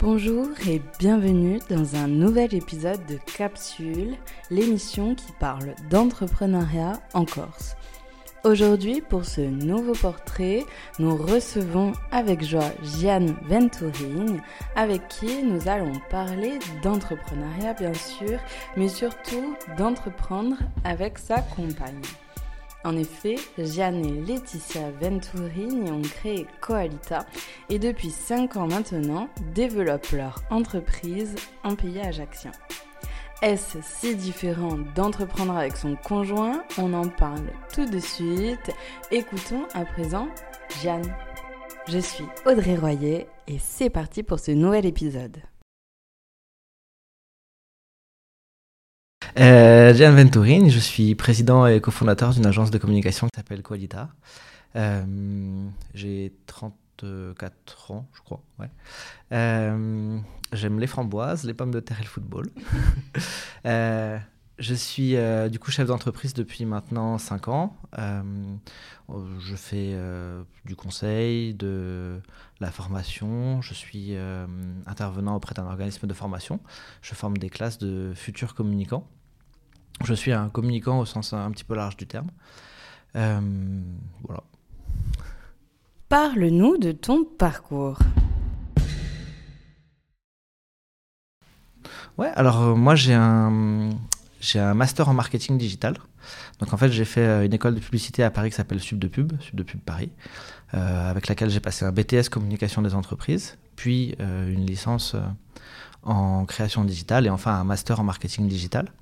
Bonjour et bienvenue dans un nouvel épisode de Capsule, l'émission qui parle d'entrepreneuriat en Corse. Aujourd'hui, pour ce nouveau portrait, nous recevons avec joie Jeanne Venturini, avec qui nous allons parler d'entrepreneuriat bien sûr, mais surtout d'entreprendre avec sa compagne. En effet, Jeanne et Laetitia Venturini ont créé Coalita et depuis 5 ans maintenant développent leur entreprise en pays ajaxien. Est-ce si différent d'entreprendre avec son conjoint? On en parle tout de suite. Écoutons à présent Jeanne. Je suis Audrey Royer et c'est parti pour ce nouvel épisode. Euh, Gian je suis président et cofondateur d'une agence de communication qui s'appelle Qualita. Euh, j'ai 34 ans, je crois. Euh, j'aime les framboises, les pommes de terre et le football. Euh, je suis euh, du coup chef d'entreprise depuis maintenant 5 ans. je fais du conseil, de la formation. Je suis intervenant auprès d'un organisme de formation. Je forme des classes de futurs communicants. Je suis un communicant au sens un petit peu large du terme. Euh, voilà. Parle-nous de ton parcours. Ouais, alors euh, moi j'ai un, j'ai un master en marketing digital. Donc en fait j'ai fait euh, une école de publicité à Paris qui s'appelle Sub de Pub, Sub de Pub Paris, avec laquelle j'ai passé un BTS communication des entreprises, puis une licence en création digitale et enfin un master en marketing digital.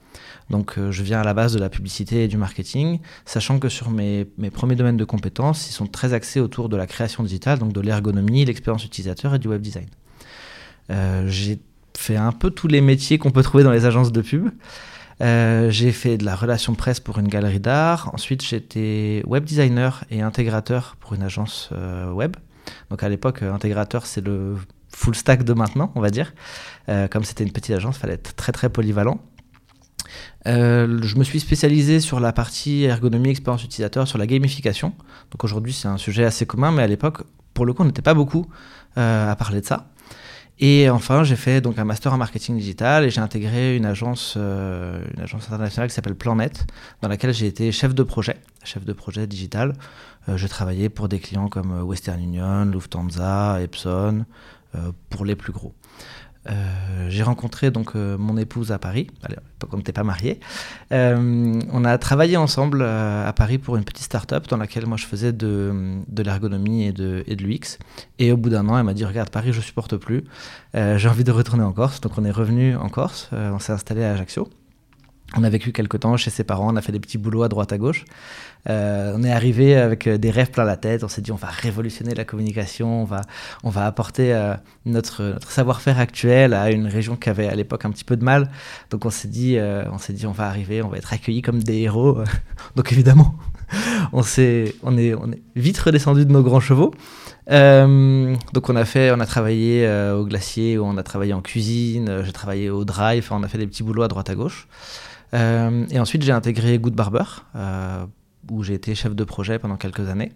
Donc euh, je viens à la base de la publicité et du marketing, sachant que sur mes, mes, premiers domaines de compétences, ils sont très axés autour de la création digitale, donc de l'ergonomie, l'expérience utilisateur et du web design. Euh, j'ai fait un peu tous les métiers qu'on peut trouver dans les agences de pub. Euh, j'ai fait de la relation presse pour une galerie d'art. Ensuite, j'étais web designer et intégrateur pour une agence web. Donc à l'époque, intégrateur, c'est le full stack de maintenant, on va dire. comme c'était une petite agence, il fallait être très très polyvalent. Euh, je me suis spécialisé sur la partie ergonomie, expérience utilisateur, sur la gamification. Donc aujourd'hui, c'est un sujet assez commun, mais à l'époque, pour le coup, on n'était pas beaucoup euh, à parler de ça. Et enfin, j'ai fait donc un master en marketing digital et j'ai intégré une agence, euh, une agence internationale qui s'appelle Planet, dans laquelle j'ai été chef de projet, chef de projet digital. j'ai travaillé pour des clients comme Western Union, Lufthansa, Epson, pour les plus gros. Euh, j'ai rencontré donc euh, mon épouse à Paris. On n'était pas mariés. Euh, on a travaillé ensemble à Paris pour une petite start-up dans laquelle moi je faisais de, de l'ergonomie et de, et l'UX. Et au bout d'un an, elle m'a dit Regarde, Paris, je supporte plus. j'ai envie de retourner en Corse. Donc on est revenu en Corse. on s'est installé à Ajaccio. On a vécu quelques temps chez ses parents, on a fait des petits boulots à droite à gauche. Euh, on est arrivé avec euh, des rêves plein la tête. On s'est dit on va révolutionner la communication, on va, on va apporter euh, notre, savoir-faire actuel à une région qui avait à l'époque un petit peu de mal. Donc on s'est dit, on dit on va arriver, on va être accueillis comme des héros. Donc évidemment, on on est, on est vite redescendu de nos grands chevaux. donc on a fait, on a travaillé au glacier, on a travaillé en cuisine, j'ai travaillé au drive, on a fait des petits boulots à droite à gauche. Et ensuite j'ai intégré Good Barber où j'ai été chef de projet pendant quelques années.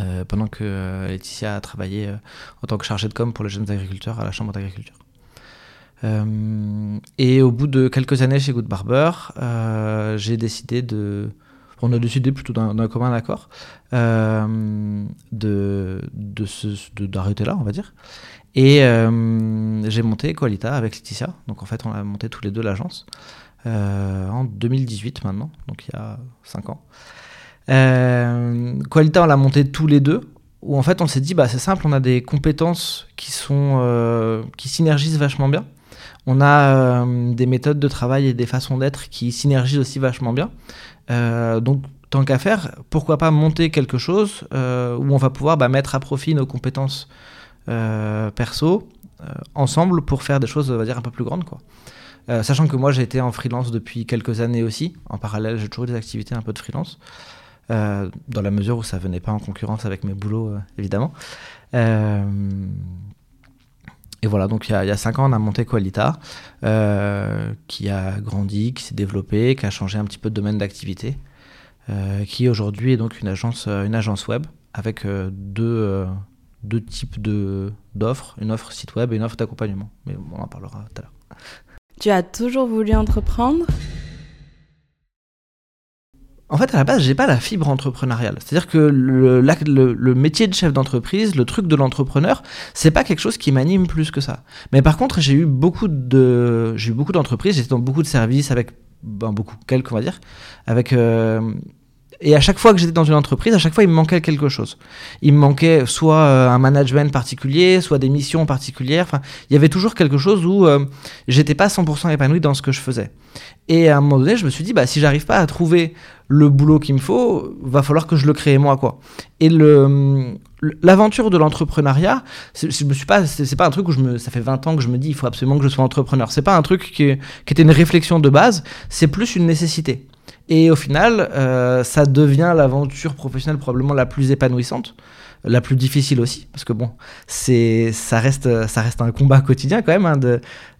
Euh, pendant que euh, Laetitia a travaillé euh, en tant que chargée de com pour les jeunes agriculteurs à la Chambre d'agriculture. et au bout de quelques années chez Good Barber, j'ai décidé de. On a décidé plutôt d'un commun accord de d'arrêter là, on va dire. Et j'ai monté Qualita avec Laetitia. Donc en fait, on a monté tous les deux l'agence. Euh, en 2018 maintenant, donc il y a 5 ans. Euh, Qualita, on l'a monté tous les deux, où en fait on s'est dit, bah, c'est simple, on a des compétences qui, sont, euh, qui synergisent vachement bien. On a des méthodes de travail et des façons d'être qui synergisent aussi vachement bien. donc tant qu'à faire, pourquoi pas monter quelque chose où on va pouvoir bah, mettre à profit nos compétences perso ensemble pour faire des choses, on va dire, un peu plus grandes. Quoi. Euh, sachant que moi j'ai été en freelance depuis quelques années aussi. En parallèle, j'ai toujours des activités un peu de freelance. Euh, dans la mesure où ça venait pas en concurrence avec mes boulots, euh, évidemment. et voilà, donc il y, a, 5 ans, on a monté Qualita, qui a grandi, qui s'est développé, qui a changé un petit peu de domaine d'activité, qui aujourd'hui est donc une agence, web avec deux, deux types d'offres, une offre site web et une offre d'accompagnement. Mais on en parlera tout à l'heure. Tu as toujours voulu entreprendre? En fait, à la base, j'ai pas la fibre entrepreneuriale. C'est-à-dire que le, métier de chef d'entreprise, le truc de l'entrepreneur, c'est pas quelque chose qui m'anime plus que ça. Mais par contre, j'ai eu beaucoup de, j'ai eu beaucoup d'entreprises, j'étais dans beaucoup de services avec, ben, beaucoup, quelques on va dire, avec euh, et à chaque fois que j'étais dans une entreprise, à chaque fois, il me manquait quelque chose. Il me manquait soit euh, un management particulier, soit des missions particulières. Enfin, il y avait toujours quelque chose où euh, j'étais pas 100% épanoui dans ce que je faisais. Et à un moment donné, je me suis dit, bah, si j'arrive pas à trouver le boulot qu'il me faut, va falloir que je le crée moi, quoi. Et l'aventure de l'entrepreneuriat, je me suis pas, c'est, pas un truc où je me, ça fait 20 ans que je me dis, il faut absolument que je sois entrepreneur. C'est pas un truc qui était une réflexion de base, c'est plus une nécessité. Et au final, euh, ça devient l'aventure professionnelle probablement la plus épanouissante, la plus difficile aussi, parce que bon, c'est, ça reste, ça reste un combat quotidien quand même hein,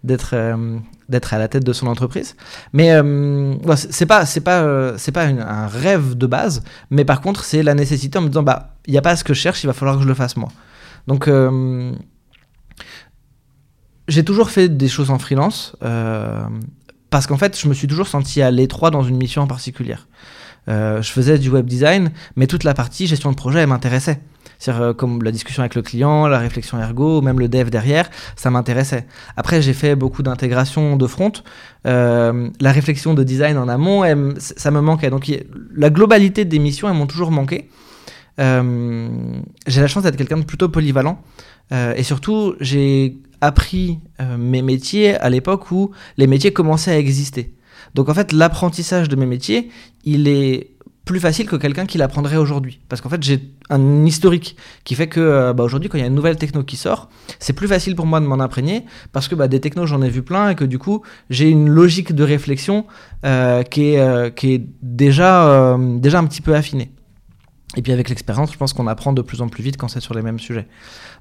d'être, euh, d'être à la tête de son entreprise. Mais euh, c'est pas, c'est pas, c'est pas un rêve de base, mais par contre, c'est la nécessité en me disant, bah, il n'y a pas ce que je cherche, il va falloir que je le fasse moi. Donc j'ai toujours fait des choses en freelance. Parce qu'en fait, je me suis toujours senti à l'étroit dans une mission en particulier. Euh, je faisais du web design, mais toute la partie gestion de projet, elle m'intéressait. C'est-à-dire euh, comme la discussion avec le client, la réflexion ergo, même le dev derrière, ça m'intéressait. Après, j'ai fait beaucoup d'intégration de front. Euh, la réflexion de design en amont, ça me manquait. Donc la globalité des missions, elles m'ont toujours manqué. j'ai la chance d'être quelqu'un de plutôt polyvalent. et surtout, j'ai appris euh, mes métiers à l'époque où les métiers commençaient à exister. Donc en fait, l'apprentissage de mes métiers, il est plus facile que quelqu'un qui l'apprendrait aujourd'hui. Parce qu'en fait, j'ai un historique qui fait que euh, bah, aujourd'hui, quand il y a une nouvelle techno qui sort, c'est plus facile pour moi de m'en imprégner parce que bah, des technos, j'en ai vu plein et que du coup, j'ai une logique de réflexion euh, qui, est, déjà un petit peu affinée. Et puis avec l'expérience, je pense qu'on apprend de plus en plus vite quand c'est sur les mêmes sujets.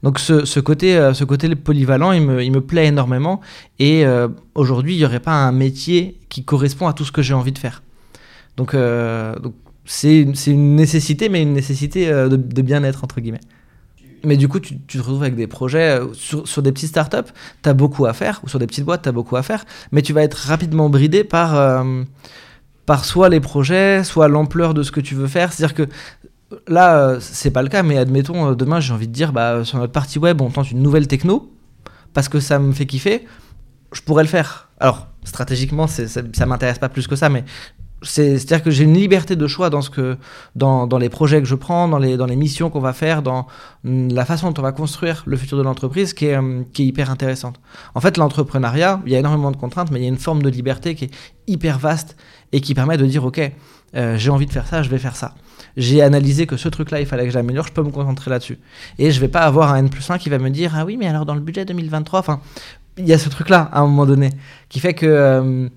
Donc ce, côté, euh, ce côté polyvalent, il me, il me plaît énormément. Et euh, aujourd'hui, il n'y aurait pas un métier qui correspond à tout ce que j'ai envie de faire. Donc euh, c'est une nécessité, mais une nécessité de, bien-être, entre guillemets. Mais du coup, tu, te retrouves avec des projets sur, sur des petites startups, tu as beaucoup à faire, ou sur des petites boîtes, tu as beaucoup à faire, mais tu vas être rapidement bridé par, par soit les projets, soit l'ampleur de ce que tu veux faire. C'est-à-dire que là, euh, c'est pas le cas, mais admettons, euh, demain, j'ai envie de dire, bah, sur notre partie web, on tente une nouvelle techno, parce que ça me fait kiffer, je pourrais le faire. Alors, stratégiquement, ça, ça m'intéresse pas plus que ça, mais c'est-à-dire que j'ai une liberté de choix dans, ce que, dans, dans, les projets que je prends, dans les, dans les missions qu'on va faire, dans la façon dont on va construire le futur de l'entreprise qui est, euh, qui est hyper intéressante. En fait, l'entrepreneuriat, il y a énormément de contraintes, mais il y a une forme de liberté qui est hyper vaste et qui permet de dire, OK, j'ai envie de faire ça, je vais faire ça j'ai analysé que ce truc-là, il fallait que j'améliore, je peux me concentrer là-dessus. Et je vais pas avoir un N plus 1 qui va me dire, ah oui, mais alors dans le budget 2023, enfin, il y a ce truc-là à un moment donné, qui fait que euh,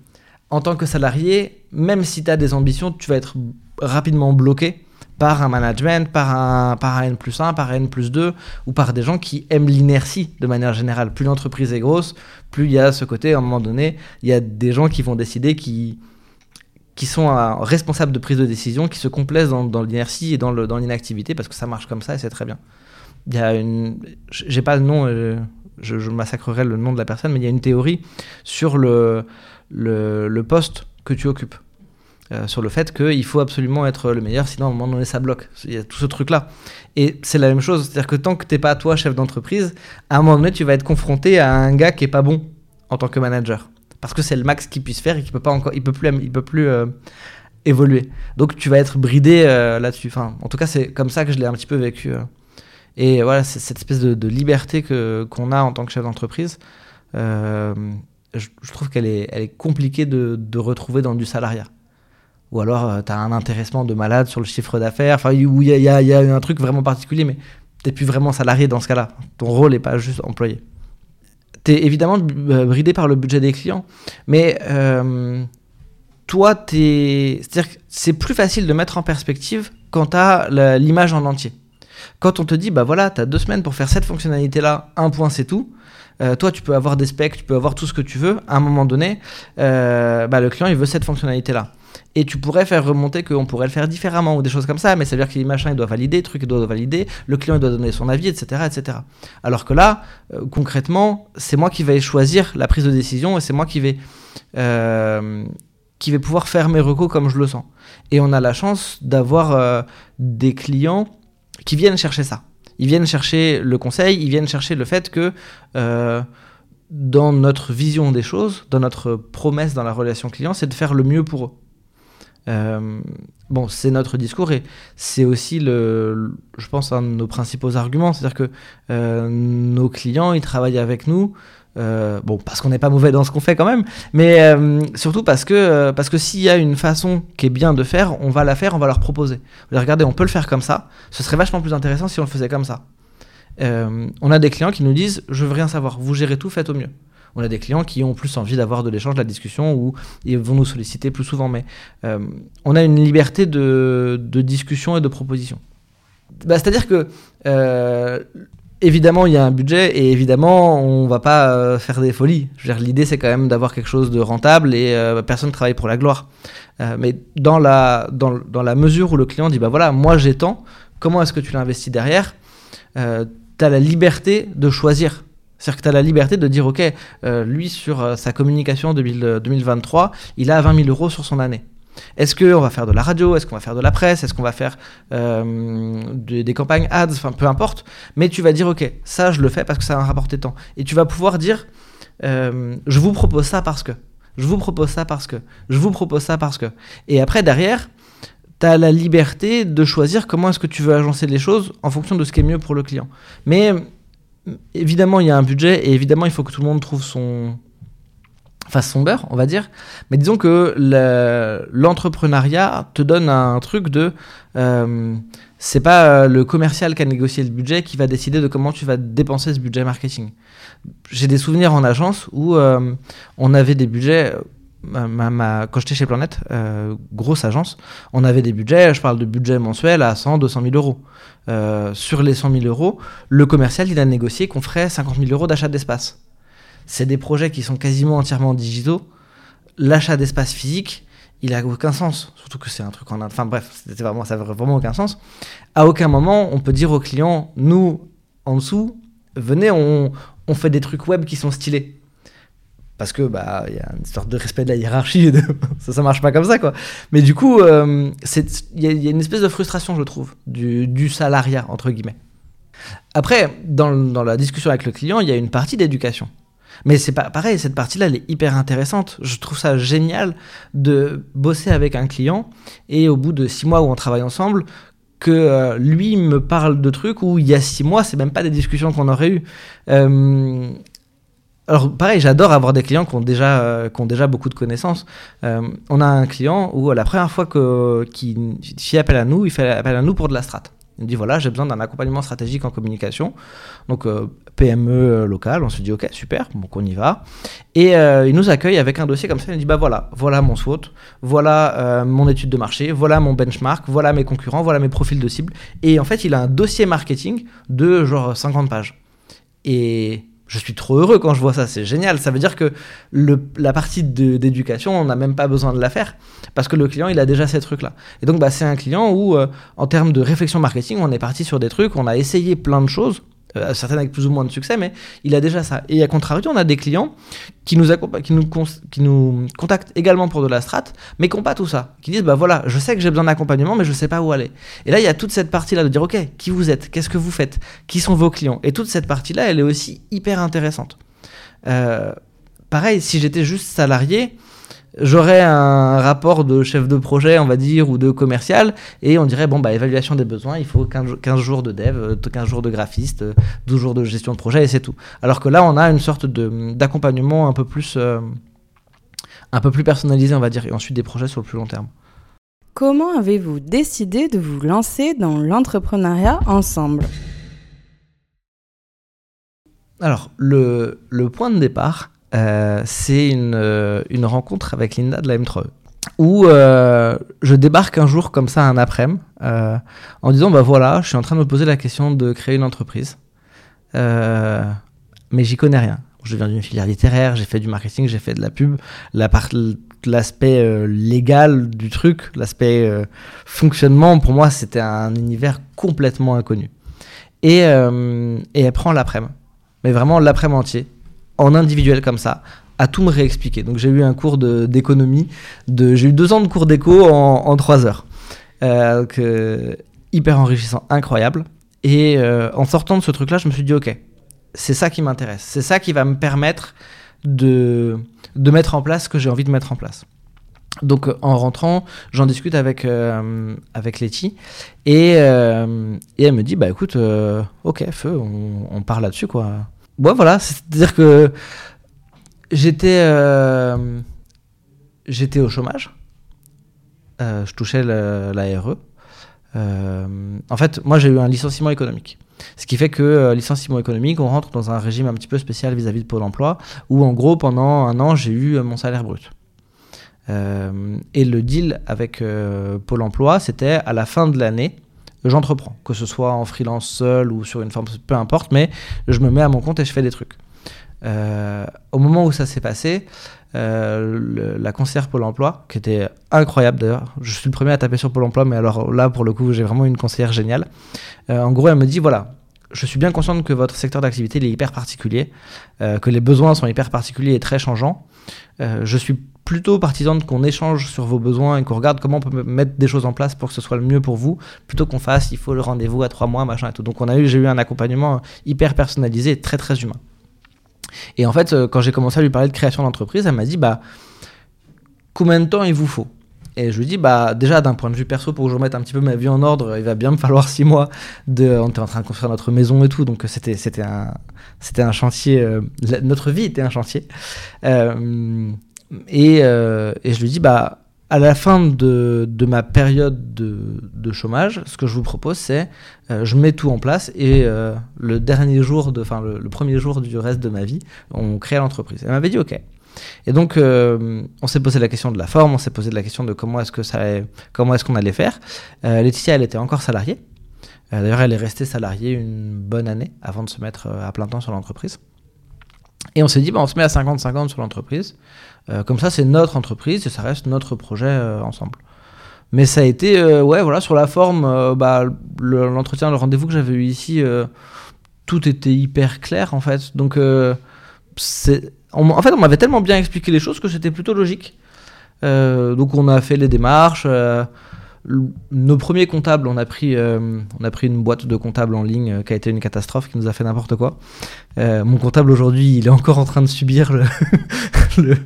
en tant que salarié, même si tu as des ambitions, tu vas être rapidement bloqué par un management, par un, par un N plus 1, par un N plus 2, ou par des gens qui aiment l'inertie de manière générale. Plus l'entreprise est grosse, plus il y a ce côté, à un moment donné, il y a des gens qui vont décider qui qui sont responsables de prise de décision, qui se complaisent dans, l'inertie et dans l'inactivité, parce que ça marche comme ça et c'est très bien. Il y a une... J'ai pas le nom, euh, je, massacrerai le nom de la personne, mais il y a une théorie sur le, poste que tu occupes. Euh, sur le fait qu'il faut absolument être le meilleur, sinon à un moment donné ça bloque. Il y a tout ce truc-là. Et c'est la même chose, c'est-à-dire que tant que t'es pas toi chef d'entreprise, à un moment donné tu vas être confronté à un gars qui est pas bon en tant que manager parce que c'est le max qu'il puisse faire et qu'il peut pas encore, il peut plus, il peut plus euh, évoluer. Donc tu vas être bridé euh, là-dessus. Enfin, en tout cas, c'est comme ça que je l'ai un petit peu vécu. Euh. Et voilà, c'est cette espèce de, liberté que qu'on a en tant que chef d'entreprise. Je, trouve qu'elle est, elle est compliquée de, de, retrouver dans du salariat. Ou alors, tu as un intéressement de malade sur le chiffre d'affaires, enfin, où il y, y, y a, un truc vraiment particulier, mais t'es plus vraiment salarié dans ce cas-là. Ton rôle n'est pas juste employé tu évidemment euh, bridé par le budget des clients, mais euh, toi, c'est plus facile de mettre en perspective quand tu as l'image en entier. Quand on te dit, bah voilà, tu as deux semaines pour faire cette fonctionnalité-là, un point c'est tout, euh, toi tu peux avoir des specs, tu peux avoir tout ce que tu veux, à un moment donné, euh, bah, le client il veut cette fonctionnalité-là. Et tu pourrais faire remonter qu'on pourrait le faire différemment ou des choses comme ça, mais ça veut dire que les machins ils doivent valider, le truc il doit valider, le client il doit donner son avis, etc. etc. Alors que là, euh, concrètement, c'est moi qui vais choisir la prise de décision et c'est moi qui vais, qui vais pouvoir faire mes recos comme je le sens. Et on a la chance d'avoir des clients qui viennent chercher ça. Ils viennent chercher le conseil, ils viennent chercher le fait que euh, dans notre vision des choses, dans notre promesse dans la relation client, c'est de faire le mieux pour eux. Euh, bon, c'est notre discours et c'est aussi, le, je pense, un de nos principaux arguments. C'est-à-dire que euh, nos clients, ils travaillent avec nous euh, bon, parce qu'on n'est pas mauvais dans ce qu'on fait quand même, mais euh, surtout parce que, euh, que s'il y a une façon qui est bien de faire, on va la faire, on va leur proposer. Regardez, on peut le faire comme ça, ce serait vachement plus intéressant si on le faisait comme ça. on a des clients qui nous disent Je veux rien savoir, vous gérez tout, faites au mieux. On a des clients qui ont plus envie d'avoir de l'échange, de la discussion, ou ils vont nous solliciter plus souvent, mais on a une liberté de, de discussion et de proposition. Bah, C'est-à-dire que évidemment, il y a un budget et évidemment, on va pas euh, faire des folies. L'idée, c'est quand même d'avoir quelque chose de rentable et euh, personne ne travaille pour la gloire. Euh, mais dans la, dans, dans, la mesure où le client dit, bah voilà, moi j'ai tant, comment est-ce que tu l'investis derrière? Tu as la liberté de choisir. C'est-à-dire que tu as la liberté de dire, OK, lui, sur sa communication 2023, il a 20 000 euros sur son année. Est-ce qu'on va faire de la radio? Est-ce qu'on va faire de la presse? Est-ce qu'on va faire euh, des, campagnes ads? Enfin, peu importe. Mais tu vas dire, OK, ça, je le fais parce que ça va rapporter tant. Et tu vas pouvoir dire, euh, je vous propose ça parce que. Je vous propose ça parce que. Je vous propose ça parce que. Et après, derrière, tu as la liberté de choisir comment est-ce que tu veux agencer les choses en fonction de ce qui est mieux pour le client. Mais évidemment, il y a un budget et évidemment, il faut que tout le monde trouve son, son beurre, on va dire. Mais disons que l'entrepreneuriat te donne un truc de. Euh, c'est pas euh, le commercial qui a négocié le budget qui va décider de comment tu vas dépenser ce budget marketing. J'ai des souvenirs en agence où euh, on avait des budgets. Ma, quand j'étais chez Planète, grosse agence, on avait des budgets, je parle de budget mensuel à 100, 200 000 euros. sur les 100 000 euros, le commercial, il a négocié qu'on ferait 50 000 euros d'achat d'espace c'est des projets qui sont quasiment entièrement digitaux. L'achat d'espace physique, il a aucun sens. Surtout que c'est un truc en Enfin bref, vraiment, ça n'a vraiment aucun sens. À aucun moment, on peut dire aux clients, nous, en dessous, venez, on, fait des trucs web qui sont stylés. Parce que bah il y a une sorte de respect de la hiérarchie, ça ça marche pas comme ça quoi. Mais du coup, euh, il y, a une espèce de frustration je trouve du, salariat entre guillemets. Après, dans la discussion avec le client, il y a une partie d'éducation. Mais c'est pareil, cette partie-là, elle est hyper intéressante. Je trouve ça génial de bosser avec un client et au bout de six mois où on travaille ensemble, que euh, lui me parle de trucs où il y a six mois, c'est même pas des discussions qu'on aurait eues. Euh, alors pareil, j'adore avoir des clients qui ont déjà, euh, qui ont déjà beaucoup de connaissances. on a un client où la première fois qu'il fait appel à nous, il fait appel à nous pour de la strate. Il me dit voilà, j'ai besoin d'un accompagnement stratégique en communication. Donc PME euh, local, on se dit ok, super, donc on y va. Et euh, il nous accueille avec un dossier comme ça, il dit bah voilà, voilà mon SWOT, voilà mon étude de marché, voilà mon benchmark, voilà mes concurrents, voilà mes profils de cible. Et en fait, il a un dossier marketing de genre 50 pages. Et je suis trop heureux quand je vois ça, c'est génial. Ça veut dire que la partie d'éducation, on n'a même pas besoin de la faire parce que le client, il a déjà ces trucs-là. Et donc, bah, c'est un client où, euh, en termes de réflexion marketing, on est parti sur des trucs, on a essayé plein de choses, euh, certaines avec plus ou moins de succès, mais il a déjà ça. Et à contrario, on a des clients qui nous, qui qui nous contactent également pour de la strat, mais qui n'ont pas tout ça. Qui disent, bah voilà, je sais que j'ai besoin d'accompagnement, mais je ne sais pas où aller. Et là, il y a toute cette partie-là de dire, ok, qui vous êtes, qu'est-ce que vous faites, qui sont vos clients? Et toute cette partie-là, elle est aussi hyper intéressante. Euh, pareil, si j'étais juste salarié, j'aurais un rapport de chef de projet, on va dire, ou de commercial, et on dirait, bon, bah, évaluation des besoins, il faut 15, jours de dev, 15 euh, jours de graphiste, 12 jours de gestion de projet, et c'est tout. Alors que là, on a une sorte d'accompagnement un peu plus... Euh, un peu plus personnalisé, on va dire, et ensuite des projets sur le plus long terme. Comment avez-vous décidé de vous lancer dans l'entrepreneuriat ensemble? Alors, le point de départ, euh, c'est une, euh, une, rencontre avec Linda de la M3E. où je débarque un jour comme ça un après-midi en disant bah voilà, je suis en train de me poser la question de créer une entreprise, mais j'y connais rien. Je viens d'une filière littéraire, j'ai fait du marketing, j'ai fait de la pub. La l'aspect euh, légal du truc, l'aspect euh, fonctionnement, pour moi, c'était un univers complètement inconnu. Et, euh, et elle prend l'après-midi, mais vraiment l'après-midi entier, en individuel comme ça, à tout me réexpliquer. Donc j'ai eu un cours d'économie, de, j'ai eu deux ans de cours d'éco en, en, trois heures. donc, hyper enrichissant, incroyable. Et en sortant de ce truc-là, je me suis dit, ok, c'est ça qui m'intéresse. C'est ça qui va me permettre de, de mettre en place ce que j'ai envie de mettre en place. Donc en rentrant, j'en discute avec, euh, avec Letty et, euh, et, elle me dit bah écoute, euh, ok, feu, on, on parle là-dessus quoi. Ouais, voilà, c'est-à-dire que j'étais j'étais au chômage, je touchais la RE. en fait, moi j'ai eu un licenciement économique. Ce qui fait que euh, licenciement économique, on rentre dans un régime un petit peu spécial vis-à-vis de Pôle emploi, où en gros, pendant un an, j'ai eu euh, mon salaire brut. Euh, et le deal avec Pôle emploi, c'était à la fin de l'année, j'entreprends, que ce soit en freelance seul ou sur une forme, peu importe, mais je me mets à mon compte et je fais des trucs. au moment où ça s'est passé, la conseillère Pôle emploi, qui était incroyable d'ailleurs, je suis le premier à taper sur Pôle emploi, mais alors là, pour le coup, j'ai vraiment une conseillère géniale. en gros, elle me dit voilà, je suis bien consciente que votre secteur d'activité est hyper particulier, euh, que les besoins sont hyper particuliers et très changeants. Euh, je suis plutôt partisan qu'on échange sur vos besoins et qu'on regarde comment on peut mettre des choses en place pour que ce soit le mieux pour vous, plutôt qu'on fasse il faut le rendez-vous à trois mois, machin et tout. Donc on a eu, j'ai eu un accompagnement hyper personnalisé et très très humain. Et en fait, euh, quand j'ai commencé à lui parler de création d'entreprise, elle m'a dit bah combien de temps il vous faut? Et je lui dis, bah, déjà, d'un point de vue perso, pour que je remette un petit peu ma vie en ordre, il va bien me falloir six mois. De, on était en train de construire notre maison et tout, donc c'était, un, chantier. Euh, notre vie était un chantier. Euh, et, euh, et, je lui dis, bah, à la fin de, ma période de, chômage, ce que je vous propose, c'est je mets tout en place et le dernier jour, enfin le, premier jour du reste de ma vie, on crée l'entreprise. Elle m'avait dit OK. Et donc, euh, on s'est posé la question de la forme, on s'est posé la question de comment est-ce que ça, comment est-ce qu'on allait faire. Euh, Laetitia, elle était encore salariée. Euh, d'ailleurs, elle est restée salariée une bonne année avant de se mettre à plein temps sur l'entreprise. Et on s'est dit, bah, on se met à 50-50 sur l'entreprise. comme ça, c'est notre entreprise et ça reste notre projet ensemble. Mais ça a été, ouais, voilà, sur la forme, bah, l'entretien, le, rendez-vous que j'avais eu ici, tout était hyper clair en fait. Donc, c'est en fait, on m'avait tellement bien expliqué les choses que c'était plutôt logique. Euh, donc, on a fait les démarches. Euh, nos premiers comptables, on a pris, euh, on a pris une boîte de comptables en ligne qui a été une catastrophe, qui nous a fait n'importe quoi. mon comptable aujourd'hui, il est encore en train de subir le,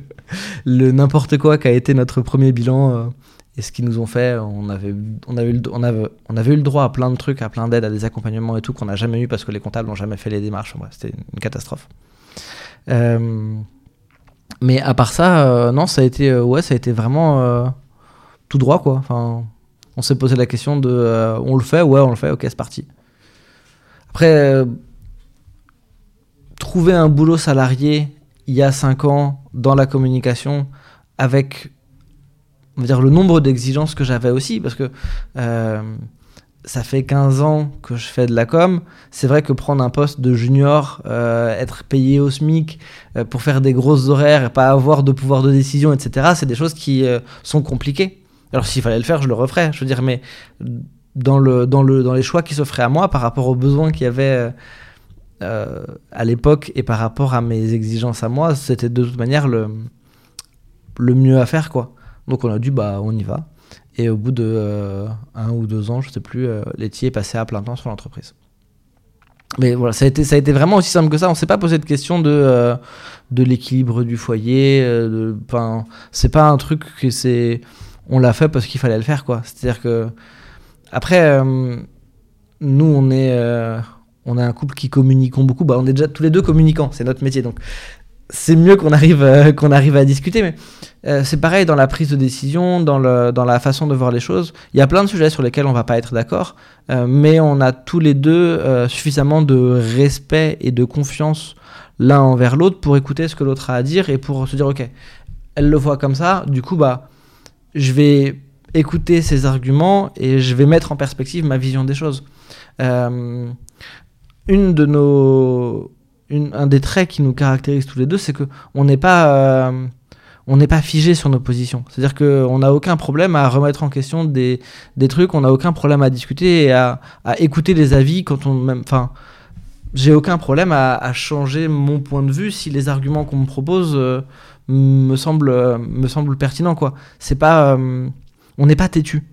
n'importe quoi qui a été notre premier bilan. et ce qu'ils nous ont fait, on avait, on, avait eu, on, avait, on avait eu le droit à plein de trucs, à plein d'aides, à des accompagnements et tout qu'on n'a jamais eu parce que les comptables n'ont jamais fait les démarches. C'était une catastrophe. Euh, mais à part ça, euh, non, ça a été, euh, ouais, ça a été vraiment tout droit, quoi. Enfin, on s'est posé la question de, on le fait, ouais, on le fait, ok, c'est parti. Après, trouver un boulot salarié il y a 5 ans dans la communication avec on va dire le nombre d'exigences que j'avais aussi parce que ça fait 15 ans que je fais de la com. C'est vrai que prendre un poste de junior, euh, être payé au SMIC euh, pour faire des grosses horaires et pas avoir de pouvoir de décision, etc., c'est des choses qui euh, sont compliquées. Alors s'il fallait le faire, je le referais. Je veux dire, mais dans, le, dans, le, dans les choix qui s'offraient à moi par rapport aux besoins qu'il y avait à l'époque et par rapport à mes exigences à moi, c'était de toute manière le, le mieux à faire, quoi. Donc on a dit, bah on y va. Et au bout de euh, un ou deux ans, je sais plus, euh, est passé à plein temps sur l'entreprise. Mais voilà, ça a, été, ça a été vraiment aussi simple que ça. On s'est pas posé de question de, euh, de l'équilibre du foyer. Euh, enfin, c'est pas un truc que c'est. On l'a fait parce qu'il fallait le faire, quoi. C'est-à-dire que. Après, nous, on est. on est un couple qui communiquons beaucoup. Bah, on est déjà tous les deux communicants, c'est notre métier. Donc, c'est mieux qu'on arrive, euh, qu'on arrive à discuter. Mais euh, c'est pareil dans la prise de décision, dans, le, dans la façon de voir les choses. Il y a plein de sujets sur lesquels on va pas être d'accord, euh, mais on a tous les deux suffisamment de respect et de confiance l'un envers l'autre pour écouter ce que l'autre a à dire et pour se dire ok, elle le voit comme ça, du coup bah je vais écouter ses arguments et je vais mettre en perspective ma vision des choses. Une de nos, un des traits qui nous caractérise tous les deux, c'est que on n'est pas, euh, on n'est pas figé sur nos positions. C'est-à-dire qu'on n'a aucun problème à remettre en question des, des trucs, on n'a aucun problème à discuter et à, à, écouter les avis quand on même, enfin, j'ai aucun problème à, changer mon point de vue si les arguments qu'on me propose euh, me semblent, me pertinents quoi. C'est pas, euh, on n'est pas têtu.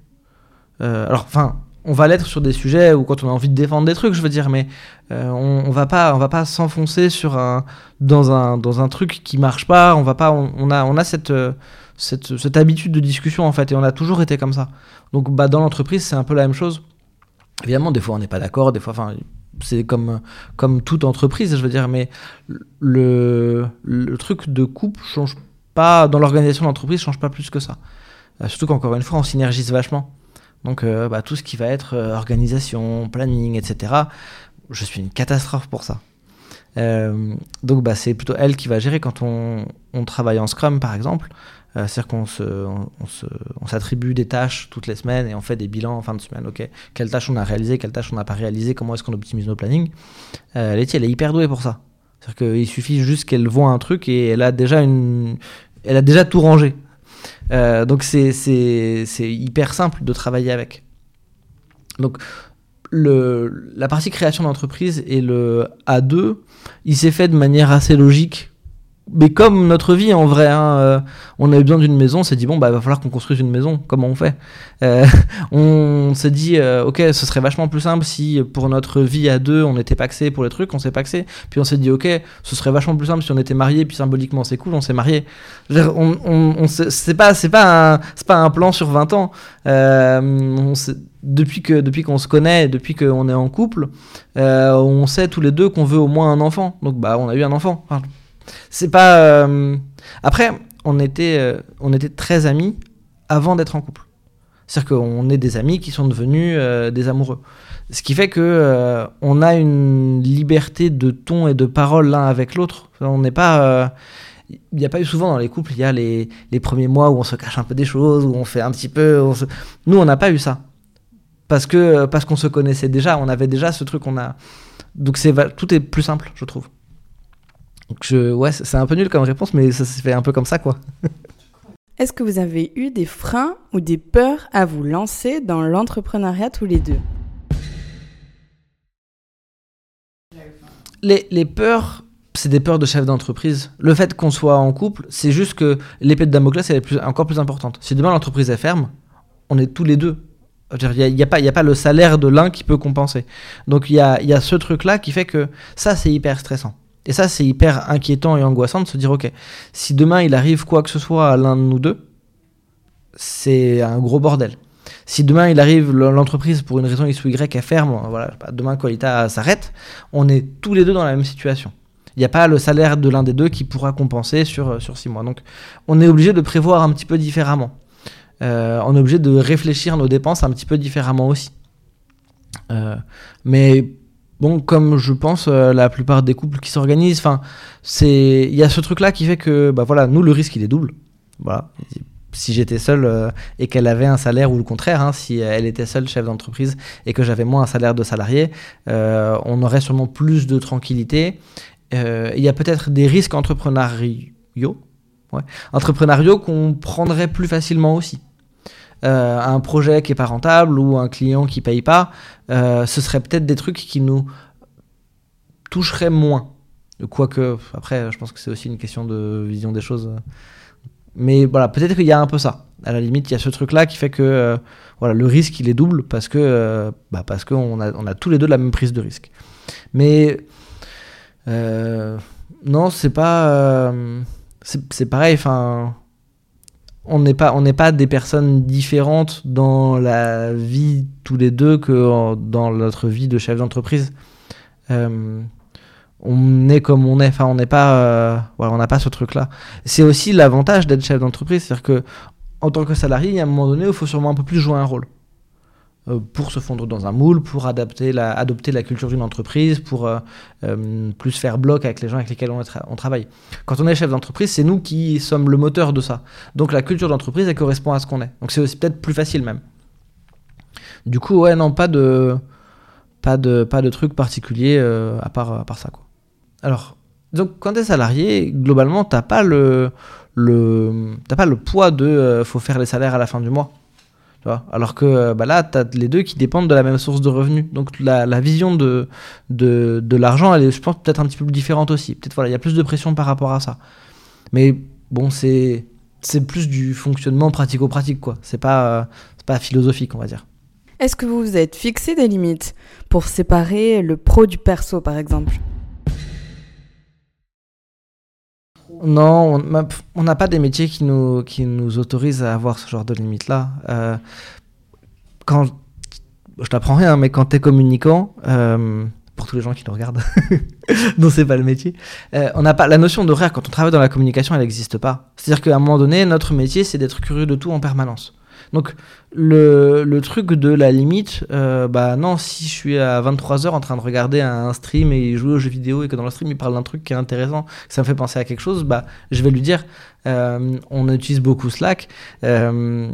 alors, enfin, on va l'être sur des sujets où quand on a envie de défendre des trucs, je veux dire, mais euh, on, on, va pas, on va pas s'enfoncer sur un dans un dans un truc qui marche pas. On va pas, on, a on a cette, cette, cette habitude de discussion en fait, et on a toujours été comme ça. Donc bah dans l'entreprise c'est un peu la même chose. Évidemment, des fois on n'est pas d'accord, des fois, enfin c'est comme comme toute entreprise, je veux dire, mais le le truc de coupe change pas dans l'organisation de l'entreprise change pas plus que ça. Euh, surtout qu'encore une fois on synergise vachement. Donc euh, bah, tout ce qui va être euh, organisation, planning, etc. Je suis une catastrophe pour ça. Euh, donc bah, c'est plutôt elle qui va gérer quand on, travaille en Scrum par exemple. C'est-à-dire qu'on se, on, on s'attribue des tâches toutes les semaines et on fait des bilans en fin de semaine. Ok, quelles tâches on a réalisées, quelles tâches on n'a pas réalisées, comment est-ce qu'on optimise nos plannings? Letty, elle est hyper douée pour ça. C'est-à-dire qu'il suffit juste qu'elle voit un truc et elle a déjà une, elle a déjà tout rangé. Euh, donc c'est hyper simple de travailler avec. Donc la partie création d'entreprise et le A2, il s'est fait de manière assez logique. Mais comme notre vie en vrai, hein, euh, on a eu besoin d'une maison, on s'est dit bon bah va falloir qu'on construise une maison. Comment on fait euh, On s'est dit euh, ok ce serait vachement plus simple si pour notre vie à deux on était paxé pour les trucs, on s'est paxé. Puis on s'est dit ok ce serait vachement plus simple si on était marié. Puis symboliquement c'est cool, on s'est marié. On, on, c'est pas pas un pas un plan sur 20 ans. on depuis que depuis qu'on se connaît, depuis qu'on est en couple, euh, on sait tous les deux qu'on veut au moins un enfant. Donc bah on a eu un enfant. C'est pas. Euh... Après, on était euh, on était très amis avant d'être en couple. C'est-à-dire qu'on est des amis qui sont devenus euh, des amoureux. Ce qui fait que on a une liberté de ton et de parole l'un avec l'autre. On n'est pas il n'y a pas eu souvent dans les couples, il y a les, les, premiers mois où on se cache un peu des choses, où on fait un petit peu. On se... Nous, on n'a pas eu ça parce que parce qu'on se connaissait déjà, on avait déjà ce truc, on a donc c'est tout est plus simple, je trouve. Donc je ouais, c'est un peu nul comme réponse, mais ça s'est fait un peu comme ça quoi. Est-ce que vous avez eu des freins ou des peurs à vous lancer dans l'entrepreneuriat tous les deux? Les, les peurs, c'est des peurs de chef d'entreprise. Le fait qu'on soit en couple, c'est juste que l'épée de Damoclès elle est plus, encore plus importante. Si demain l'entreprise est ferme, on est tous les deux il n'y a, a, pas, a pas le salaire de l'un qui peut compenser. Donc il y a, y a ce truc-là qui fait que ça, c'est hyper stressant. Et ça, c'est hyper inquiétant et angoissant de se dire, ok, si demain il arrive quoi que ce soit à l'un de nous deux, c'est un gros bordel. Si demain il arrive l'entreprise pour une raison X ou Y est ferme, voilà, demain Qualita s'arrête, on est tous les deux dans la même situation. Il n'y a pas le salaire de l'un des deux qui pourra compenser sur, sur six mois. Donc on est obligé de prévoir un petit peu différemment euh, on est obligé de réfléchir nos dépenses un petit peu différemment aussi. Euh, mais bon, comme je pense euh, la plupart des couples qui s'organisent, enfin, c'est il y a ce truc là qui fait que bah voilà, nous le risque il est double. Voilà. Si j'étais seul euh, et qu'elle avait un salaire ou le contraire, hein, si elle était seule chef d'entreprise et que j'avais moins un salaire de salarié, euh, on aurait sûrement plus de tranquillité. Il y a peut-être des risques entrepreneuriaux, entrepreneuriaux qu'on prendrait plus facilement aussi euh, un projet qui est pas rentable ou un client qui paye pas, euh, ce serait peut-être des trucs qui nous toucheraient moins. Quoique, après, je pense que c'est aussi une question de vision des choses. Mais voilà, peut-être qu'il y a un peu ça. À la limite, il y a ce truc-là qui fait que euh, voilà, le risque, il est double parce que bah, parce qu'on a, on a tous les deux la même prise de risque. Mais non, c'est pas. c'est pareil, enfin on n'est pas des personnes différentes dans la vie tous les deux que dans notre vie de chef d'entreprise. Euh, on est comme on est, enfin on n'est pas, euh, ce truc-là. C'est aussi l'avantage d'être chef d'entreprise, c'est-à-dire que en tant que salarié, a un moment donné il faut sûrement un peu plus jouer un rôle. Euh, pour se fondre dans un moule, pour adapter adopter la culture d'une entreprise, pour euh, euh, plus faire bloc avec les gens avec lesquels on, travaille. Quand on est chef d'entreprise, c'est nous qui sommes le moteur de ça. Donc la culture d'entreprise, elle correspond à ce qu'on est. Donc c'est peut-être plus facile même. Du coup, ouais, non, pas de, pas de, pas de truc particulier à, part, à part ça. Quoi. Alors, donc quand tu es salarié, globalement, tu n'as pas le, le, pas le poids de faut faire les salaires à la fin du mois. Alors que euh, bah là, tu as les deux qui dépendent de la même source de revenus. Donc la, vision de, de, l'argent, elle est, je pense, peut-être un petit peu différente aussi. Peut-être voilà, il y a plus de pression par rapport à ça. Mais bon, c'est c'est plus du fonctionnement pratico-pratique, quoi. C'est pas, pas philosophique, on va dire. Est-ce que vous vous êtes fixé des limites pour séparer le pro du perso, par exemple? Non, on n'a pas des métiers qui nous, qui nous autorisent à avoir ce genre de limites-là. Euh, quand, je t'apprends rien, mais quand tu es communicant, euh, pour tous les gens qui nous regardent, non, c'est pas le métier, euh, on n'a pas la notion d'horaire quand on travaille dans la communication, elle n'existe pas. C'est-à-dire qu'à un moment donné, notre métier, c'est d'être curieux de tout en permanence. Donc le, le, truc de la limite, euh, bah non, si je suis à 23h en train de regarder un stream et jouer aux jeux vidéo et que dans le stream il parle d'un truc qui est intéressant, que ça me fait penser à quelque chose, bah je vais lui dire, euh, on utilise beaucoup Slack. Euh,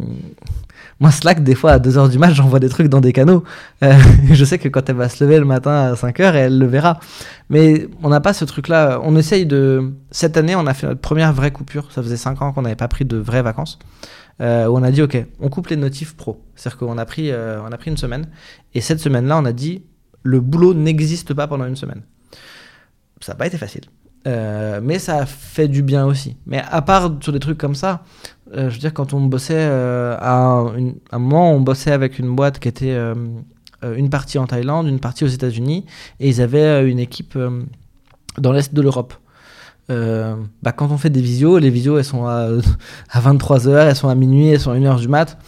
moi, Slack, des fois, à 2h du match, j'envoie des trucs dans des canaux. je sais que quand elle va se lever le matin à 5h, elle le verra. Mais on n'a pas ce truc-là. On essaye de... Cette année, on a fait notre première vraie coupure. Ça faisait 5 ans qu'on n'avait pas pris de vraies vacances. Euh, où on a dit ok, on coupe les notifs pro. C'est-à-dire qu'on a euh, on a pris une semaine et cette semaine-là, on a dit le boulot n'existe pas pendant une semaine. Ça n'a pas été facile. Euh, mais ça fait du bien aussi. Mais à part sur des trucs comme ça, je veux dire, quand on bossait à un, moment, on bossait avec une boîte qui était une partie en Thaïlande, une partie aux États-Unis, et ils avaient une équipe dans l'est de l'Europe. Euh, bah, quand on fait des visios, les visios elles sont à, à 23h, elles sont à minuit, elles sont à 1h du mat.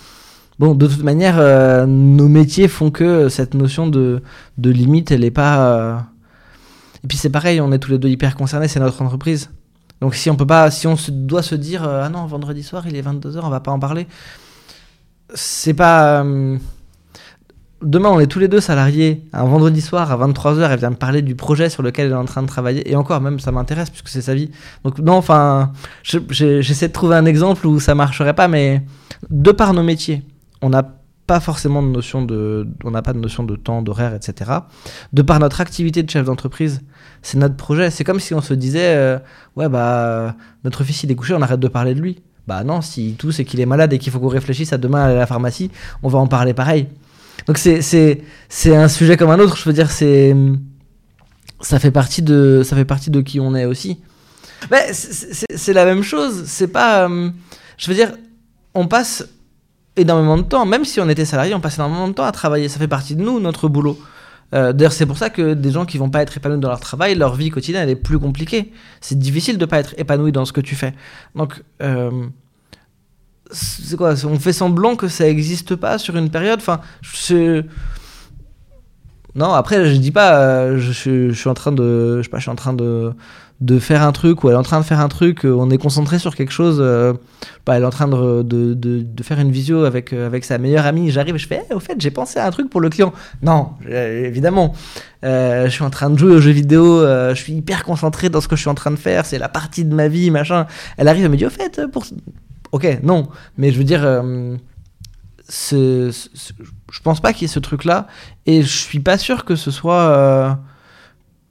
Bon, de toute manière, euh, nos métiers font que cette notion de, de limite, elle est pas. Euh, et puis c'est pareil, on est tous les deux hyper concernés, c'est notre entreprise. Donc si on peut pas, si on se, doit se dire ah non vendredi soir il est 22h, on va pas en parler. C'est pas demain, on est tous les deux salariés. Un vendredi soir à 23h, elle vient me parler du projet sur lequel elle est en train de travailler. Et encore, même, ça m'intéresse puisque c'est sa vie. Donc, non, enfin, j'essaie de trouver un exemple où ça marcherait pas, mais de par nos métiers, on n'a pas forcément de notion de, on n'a pas de notion de temps, d'horaire, etc. De par notre activité de chef d'entreprise, c'est notre projet. C'est comme si on se disait, euh, ouais, bah, notre fils il est couché, on arrête de parler de lui. Bah non, si tout c'est qu'il est malade et qu'il faut qu'on réfléchisse à demain à la pharmacie, on va en parler pareil. Donc c'est un sujet comme un autre. Je veux dire, c'est ça fait partie de ça fait partie de qui on est aussi. Mais c'est la même chose. C'est pas. Euh, je veux dire, on passe énormément de temps, même si on était salarié, on passe énormément de temps à travailler. Ça fait partie de nous, notre boulot. Euh, d'ailleurs, c'est pour ça que des gens qui vont pas être épanouis dans leur travail, leur vie quotidienne, elle est plus compliquée. C'est difficile de pas être épanoui dans ce que tu fais. Donc, euh, c'est quoi? On fait semblant que ça n'existe pas sur une période? Enfin, je... non. Après, je dis pas. Euh, je, suis en train de. Je sais pas. Je suis en train de de faire un truc ou elle est en train de faire un truc. Euh, on est concentré sur quelque chose. Euh, elle est en train de, de, de, faire une visio avec avec sa meilleure amie. J'arrive et je fais. Eh, au fait, j'ai pensé à un truc pour le client. Non, évidemment. je suis en train de jouer aux jeux vidéo. je suis hyper concentré dans ce que je suis en train de faire. C'est la partie de ma vie, machin. Elle arrive et me dit au fait pour ok, non, mais je veux dire, euh, je pense pas qu'il y ait ce truc-là, et je suis pas sûr que ce soit, euh,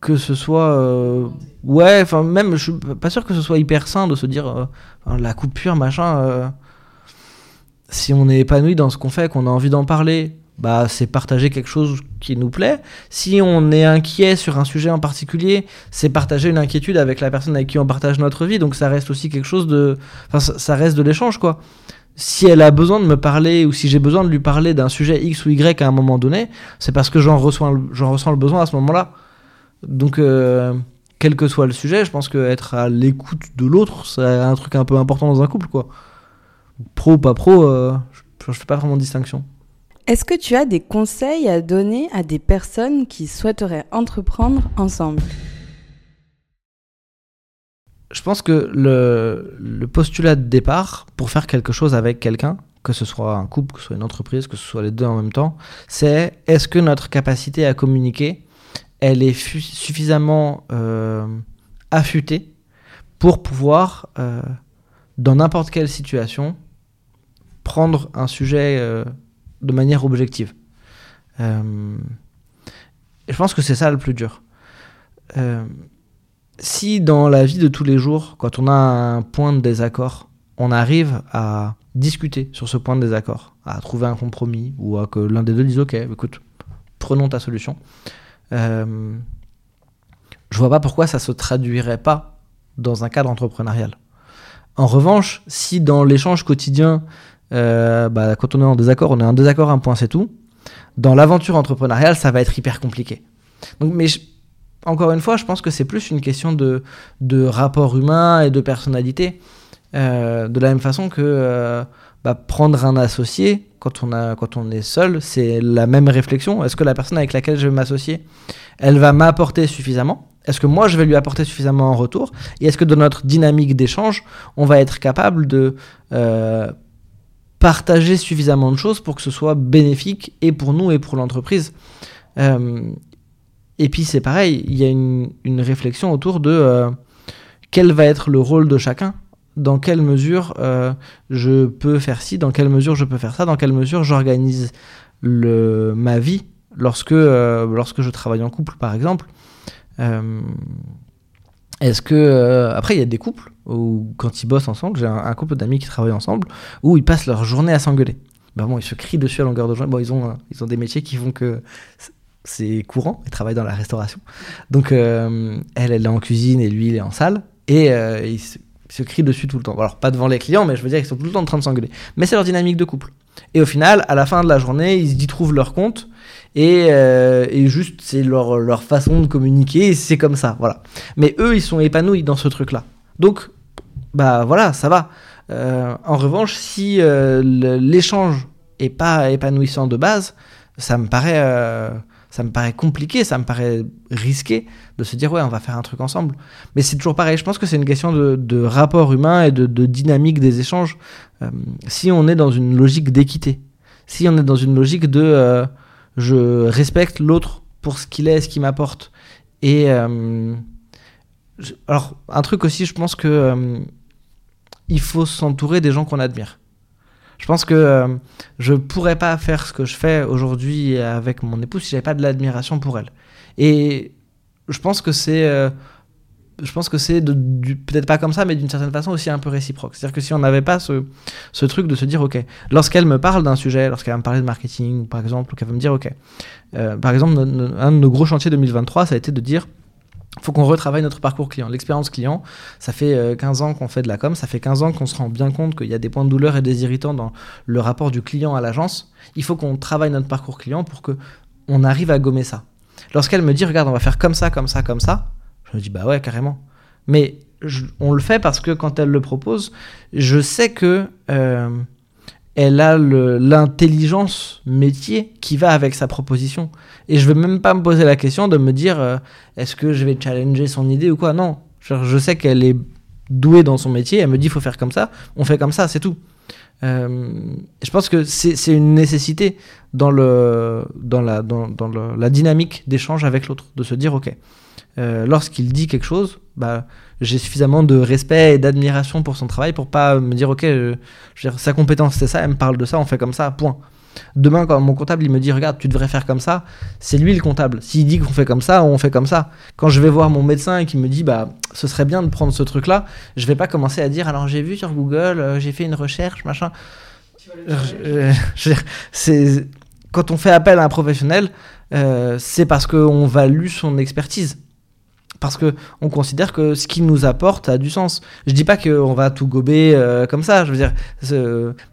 que ce soit, euh, ouais, enfin même, je suis pas sûr que ce soit hyper sain de se dire la coupure, machin. si on est épanoui dans ce qu'on fait, qu'on a envie d'en parler, bah, c'est partager quelque chose qui nous plaît. Si on est inquiet sur un sujet en particulier, c'est partager une inquiétude avec la personne avec qui on partage notre vie. Donc ça reste aussi quelque chose de... Enfin, ça reste de l'échange, quoi. Si elle a besoin de me parler ou si j'ai besoin de lui parler d'un sujet X ou Y à un moment donné, c'est parce que j'en ressens, le besoin à ce moment-là. Donc, euh, quel que soit le sujet, je pense qu'être à l'écoute de l'autre, c'est un truc un peu important dans un couple, quoi. Pro ou pas pro, euh, je, je fais pas vraiment distinction. Est-ce que tu as des conseils à donner à des personnes qui souhaiteraient entreprendre ensemble? Je pense que le, postulat de départ pour faire quelque chose avec quelqu'un, que ce soit un couple, que ce soit une entreprise, que ce soit les deux en même temps, c'est est-ce que notre capacité à communiquer, elle est suffisamment euh, affûtée pour pouvoir, euh, dans n'importe quelle situation, prendre un sujet euh, de manière objective. je pense que c'est ça le plus dur. Si dans la vie de tous les jours, quand on a un point de désaccord, on arrive à discuter sur ce point de désaccord, à trouver un compromis, ou à que l'un des deux dise ok, écoute, prenons ta solution. Euh, je vois pas pourquoi ça se traduirait pas dans un cadre entrepreneurial. En revanche, si dans l'échange quotidien, euh, bah, quand on est en désaccord, on est en désaccord, un point c'est tout. Dans l'aventure entrepreneuriale, ça va être hyper compliqué. Donc, mais encore une fois, je pense que c'est plus une question de, rapport humain et de personnalité. Euh, de la même façon que euh, bah, prendre un associé quand on, a, quand on est seul, c'est la même réflexion. Est-ce que la personne avec laquelle je vais m'associer, elle va m'apporter suffisamment? Est-ce que moi je vais lui apporter suffisamment en retour? Et est-ce que dans notre dynamique d'échange, on va être capable de euh, partager suffisamment de choses pour que ce soit bénéfique et pour nous et pour l'entreprise? Et puis c'est pareil, il y a une, réflexion autour de quel va être le rôle de chacun? Dans quelle mesure euh, je peux faire ci, dans quelle mesure je peux faire ça, dans quelle mesure j'organise ma vie lorsque, euh, lorsque je travaille en couple, par exemple? Euh, est-ce que. après, il y a des couples où, quand ils bossent ensemble, j'ai un, couple d'amis qui travaillent ensemble, où ils passent leur journée à s'engueuler. Ben bon, ils se crient dessus à longueur de journée. Bon, ils ont, ils ont des métiers qui font que c'est courant. Ils travaillent dans la restauration. Donc, elle, elle est en cuisine et lui, il est en salle. Et ils se crient dessus tout le temps. Alors, pas devant les clients, mais je veux dire, ils sont tout le temps en train de s'engueuler. Mais c'est leur dynamique de couple. Et au final, à la fin de la journée, ils y trouvent leur compte. Et, euh, et juste, c'est leur, leur, façon de communiquer. c'est comme ça, voilà. Mais eux, ils sont épanouis dans ce truc-là. Donc, bah voilà, ça va. Euh, en revanche, si euh, l'échange est pas épanouissant de base, ça me paraît ça me paraît compliqué, ça me paraît risqué de se dire ouais on va faire un truc ensemble. Mais c'est toujours pareil, je pense que c'est une question de, rapport humain et de, dynamique des échanges. Euh, si on est dans une logique d'équité, si on est dans une logique de euh, je respecte l'autre pour ce qu'il est, ce qu'il m'apporte. Et euh, alors un truc aussi, je pense que il faut s'entourer des gens qu'on admire. Je pense que euh, je pourrais pas faire ce que je fais aujourd'hui avec mon épouse si j'avais pas de l'admiration pour elle. Et je pense que c'est euh, je pense que c'est peut-être pas comme ça, mais d'une certaine façon aussi un peu réciproque. C'est-à-dire que si on n'avait pas ce, truc de se dire, ok, lorsqu'elle me parle d'un sujet, lorsqu'elle va me parler de marketing, par exemple, ou qu'elle va me dire, ok, euh, par exemple, un de nos gros chantiers 2023, ça a été de dire, faut qu'on retravaille notre parcours client. L'expérience client, ça fait 15 euh, ans qu'on fait de la com, ça fait 15 ans qu'on se rend bien compte qu'il y a des points de douleur et des irritants dans le rapport du client à l'agence. Il faut qu'on travaille notre parcours client pour que on arrive à gommer ça. Lorsqu'elle me dit, regarde, on va faire comme ça, comme ça, comme ça, je me dis, bah ouais, carrément. Mais on le fait parce que quand elle le propose, je sais que euh, elle a l'intelligence métier qui va avec sa proposition. Et je ne vais même pas me poser la question de me dire euh, est-ce que je vais challenger son idée ou quoi? Non, je, sais qu'elle est douée dans son métier, elle me dit il faut faire comme ça, on fait comme ça, c'est tout. Euh, je pense que c'est une nécessité dans, la dynamique d'échange avec l'autre, de se dire ok, euh, lorsqu'il dit quelque chose, bah, j'ai suffisamment de respect et d'admiration pour son travail pour pas me dire ok, je sa compétence c'est ça, elle me parle de ça, on fait comme ça, point. Demain, quand mon comptable il me dit regarde, tu devrais faire comme ça, c'est lui le comptable. S'il dit qu'on fait comme ça, on fait comme ça. Quand je vais voir mon médecin et qu'il me dit bah ce serait bien de prendre ce truc là, je vais pas commencer à dire alors j'ai vu sur Google, euh, j'ai fait une recherche, machin. Euh, quand on fait appel à un professionnel, euh, c'est parce qu'on value son expertise parce que on considère que ce qu'il nous apporte a du sens. Je dis pas qu'on va tout gober euh, comme ça, je veux dire,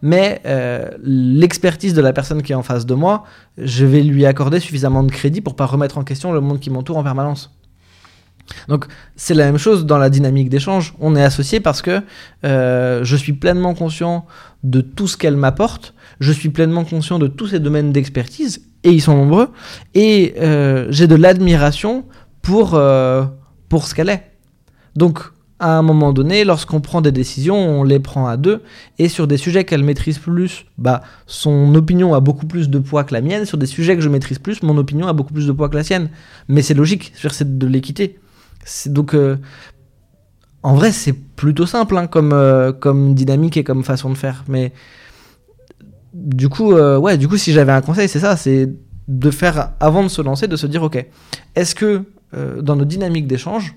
mais euh, l'expertise de la personne qui est en face de moi, je vais lui accorder suffisamment de crédit pour pas remettre en question le monde qui m'entoure en permanence. Donc c'est la même chose dans la dynamique d'échange. On est associé parce que euh, je suis pleinement conscient de tout ce qu'elle m'apporte, je suis pleinement conscient de tous ces domaines d'expertise, et ils sont nombreux, et j'ai de l'admiration pour, pour ce qu'elle est. Donc, à un moment donné, lorsqu'on prend des décisions, on les prend à deux. Et sur des sujets qu'elle maîtrise plus, bah, son opinion a beaucoup plus de poids que la mienne. Sur des sujets que je maîtrise plus, mon opinion a beaucoup plus de poids que la sienne. Mais c'est logique, c'est de l'équité. Donc, euh, en vrai, c'est plutôt simple hein, comme, euh, comme dynamique et comme façon de faire. Mais du coup, euh, ouais, du coup, si j'avais un conseil, c'est ça, c'est de faire, avant de se lancer, de se dire, ok, est-ce que dans nos dynamiques d'échange,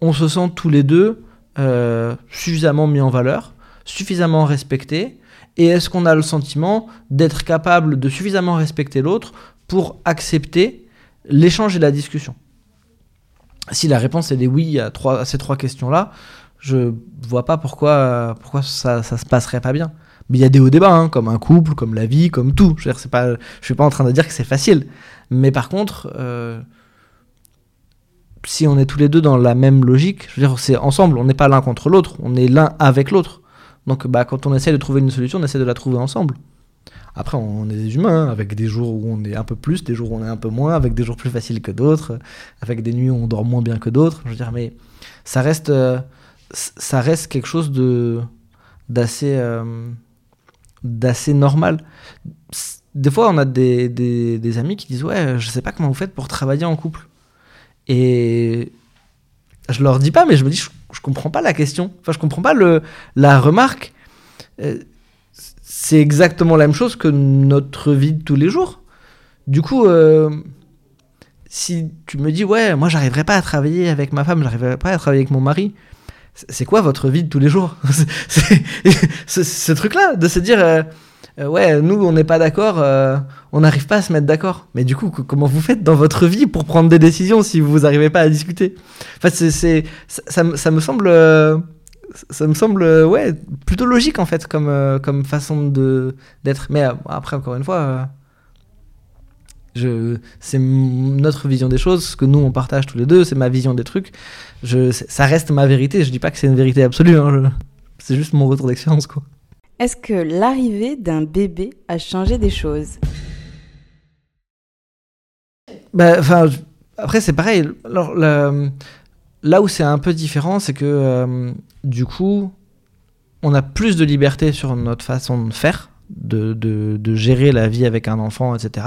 on se sent tous les deux euh, suffisamment mis en valeur, suffisamment respectés, et est-ce qu'on a le sentiment d'être capable de suffisamment respecter l'autre pour accepter l'échange et la discussion? Si la réponse est des oui à ces trois questions-là, je vois pas pourquoi, pourquoi ça, ça se passerait pas bien. Mais il y a des hauts débats, hein, comme un couple, comme la vie, comme tout. Je ne suis pas en train de dire que c'est facile. Mais par contre, euh, si on est tous les deux dans la même logique, c'est ensemble, on n'est pas l'un contre l'autre, on est l'un avec l'autre. Donc bah, quand on essaie de trouver une solution, on essaie de la trouver ensemble. Après, on est des humains, hein, avec des jours où on est un peu plus, des jours où on est un peu moins, avec des jours plus faciles que d'autres, avec des nuits où on dort moins bien que d'autres. Mais ça reste, euh, ça reste quelque chose de d'assez euh, normal. Des fois, on a des amis qui disent ouais, je sais pas comment vous faites pour travailler en couple. Et je leur dis pas, mais je me dis, je, comprends pas la question. Enfin, je comprends pas le, la remarque. Euh, c'est exactement la même chose que notre vie de tous les jours. Du coup, euh, si tu me dis, ouais, moi, j'arriverai pas à travailler avec ma femme, j'arriverai pas à travailler avec mon mari, c'est quoi votre vie de tous les jours? Ce truc-là, de se dire. Euh, euh, ouais, nous, on n'est pas d'accord, euh, on n'arrive pas à se mettre d'accord. Mais du coup, comment vous faites dans votre vie pour prendre des décisions si vous n'arrivez pas à discuter? Enfin, c'est, ça, me semble, ça me semble, ouais, plutôt logique en fait comme, comme façon de d'être. Mais euh, après, encore une fois, c'est notre vision des choses, ce que nous on partage tous les deux, c'est ma vision des trucs. Ça reste ma vérité. Je dis pas que c'est une vérité absolue. Hein, c'est juste mon retour d'expérience, quoi. Est-ce que l'arrivée d'un bébé a changé des choses? Bah, Après, c'est pareil. Alors, là où c'est un peu différent, c'est que euh, du coup, on a plus de liberté sur notre façon de faire, de, de, gérer la vie avec un enfant, etc.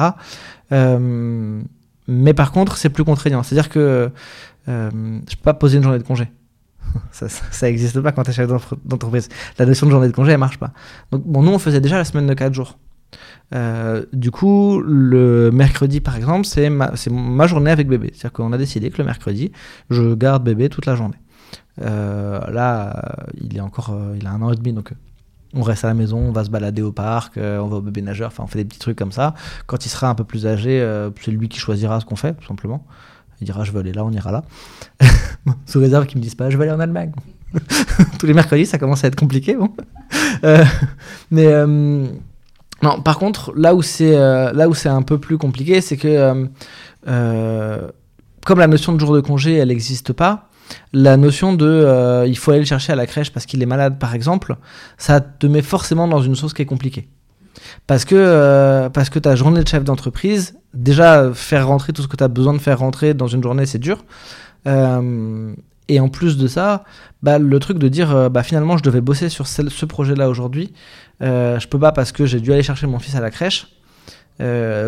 Euh, mais par contre, c'est plus contraignant. C'est-à-dire que euh, je peux pas poser une journée de congé. ça n'existe pas quand tu es chef d'entreprise. La notion de journée de congé, elle marche pas. Donc, bon, nous, on faisait déjà la semaine de 4 jours. Euh, du coup, le mercredi, par exemple, c'est ma, journée avec bébé. C'est-à-dire qu'on a décidé que le mercredi, je garde bébé toute la journée. Euh, là, il est encore, euh, il a un an et demi, donc on reste à la maison, on va se balader au parc, on va au bébé nageur, enfin on fait des petits trucs comme ça. Quand il sera un peu plus âgé, c'est lui qui choisira ce qu'on fait, tout simplement. Il dira je veux aller là, on ira là. Sous réserve qu'ils me disent pas je veux aller en Allemagne. Tous les mercredis, ça commence à être compliqué. Bon. Euh, mais euh, non, par contre, là où c'est euh, là un peu plus compliqué, c'est que comme la notion de jour de congé, elle n'existe pas. La notion de il faut aller le chercher à la crèche parce qu'il est malade, par exemple, ça te met forcément dans une sauce qui est compliquée. Parce que, euh, parce que ta journée de chef d'entreprise, déjà, faire rentrer tout ce que tu as besoin de faire rentrer dans une journée, c'est dur. Euh, et en plus de ça, bah, le truc de dire, euh, bah, finalement, je devais bosser sur ce projet-là aujourd'hui, je peux pas parce que j'ai dû aller chercher mon fils à la crèche.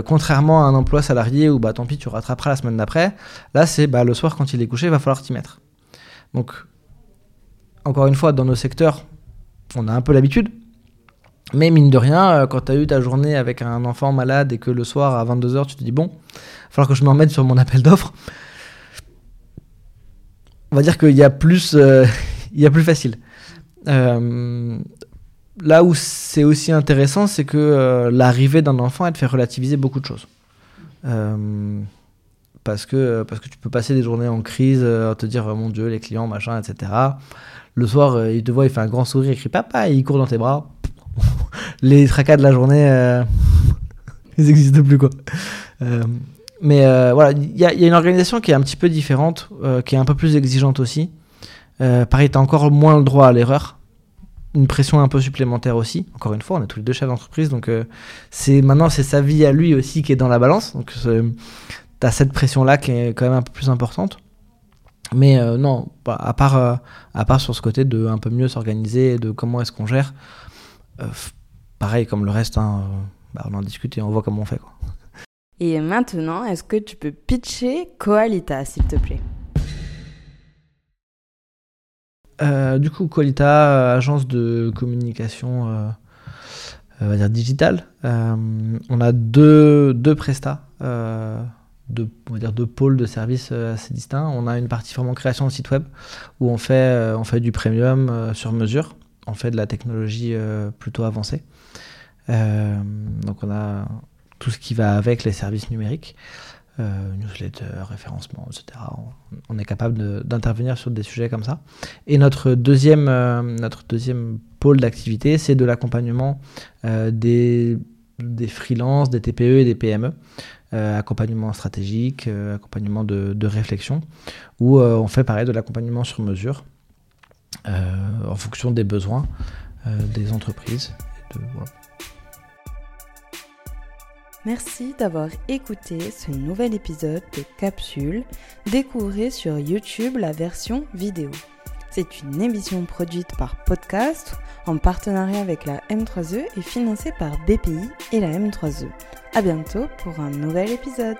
contrairement à un emploi salarié où bah tant pis tu rattraperas la semaine d'après, là c'est bah, le soir quand il est couché, il va falloir t'y mettre. Donc encore une fois, dans nos secteurs, on a un peu l'habitude, mais mine de rien, euh, quand tu as eu ta journée avec un enfant malade et que le soir à 22h, tu te dis bon, il va falloir que je m'en mette sur mon appel d'offres. On va dire qu'il y a plus, euh, y a plus facile. Euh, là où c'est aussi intéressant, c'est que l'arrivée d'un enfant, elle te fait relativiser beaucoup de choses. parce, que, parce que tu peux passer des journées en crise, à te dire mon Dieu, les clients, machin, etc. Le soir, il te voit, il fait un grand sourire, il crie papa, et il court dans tes bras les tracas de la journée, euh, ils n'existent plus quoi. Euh, mais euh, voilà, il y, a une organisation qui est un petit peu différente, qui est un peu plus exigeante aussi. pareil, tu as encore moins le droit à l'erreur. Une pression un peu supplémentaire aussi. Encore une fois, on est tous les deux chefs d'entreprise, donc c'est maintenant c'est sa vie à lui aussi qui est dans la balance. Donc tu as cette pression là qui est quand même un peu plus importante. Mais non, à part, à part sur ce côté de un peu mieux s'organiser, de comment est-ce qu'on gère, pareil comme le reste, hein, bah, on en discute et on voit comment on fait. Quoi. Et maintenant, est-ce que tu peux pitcher Coalita, s'il te plaît? Euh, Du coup, Coalita, euh, agence de communication euh, on va dire digitale. on a deux, deux prestats, deux, on va dire deux pôles de services assez distincts. On a une partie vraiment création de site web où on fait, on fait du premium sur mesure. On fait de la technologie plutôt avancée. donc on a tout ce qui va avec les services numériques, euh, newsletter, référencement, etc. On, est capable d'intervenir sur des sujets comme ça. Et notre deuxième, euh, notre deuxième pôle d'activité, c'est de l'accompagnement euh, des, des freelances, des TPE et des PME. accompagnement stratégique, accompagnement de, réflexion, où on fait pareil de l'accompagnement sur mesure en fonction des besoins des entreprises. Merci d'avoir écouté ce nouvel épisode de Capsule. Découvrez sur YouTube la version vidéo. C'est une émission produite par Podcast en partenariat avec la M3E et financée par BPI et la M3E. À bientôt pour un nouvel épisode.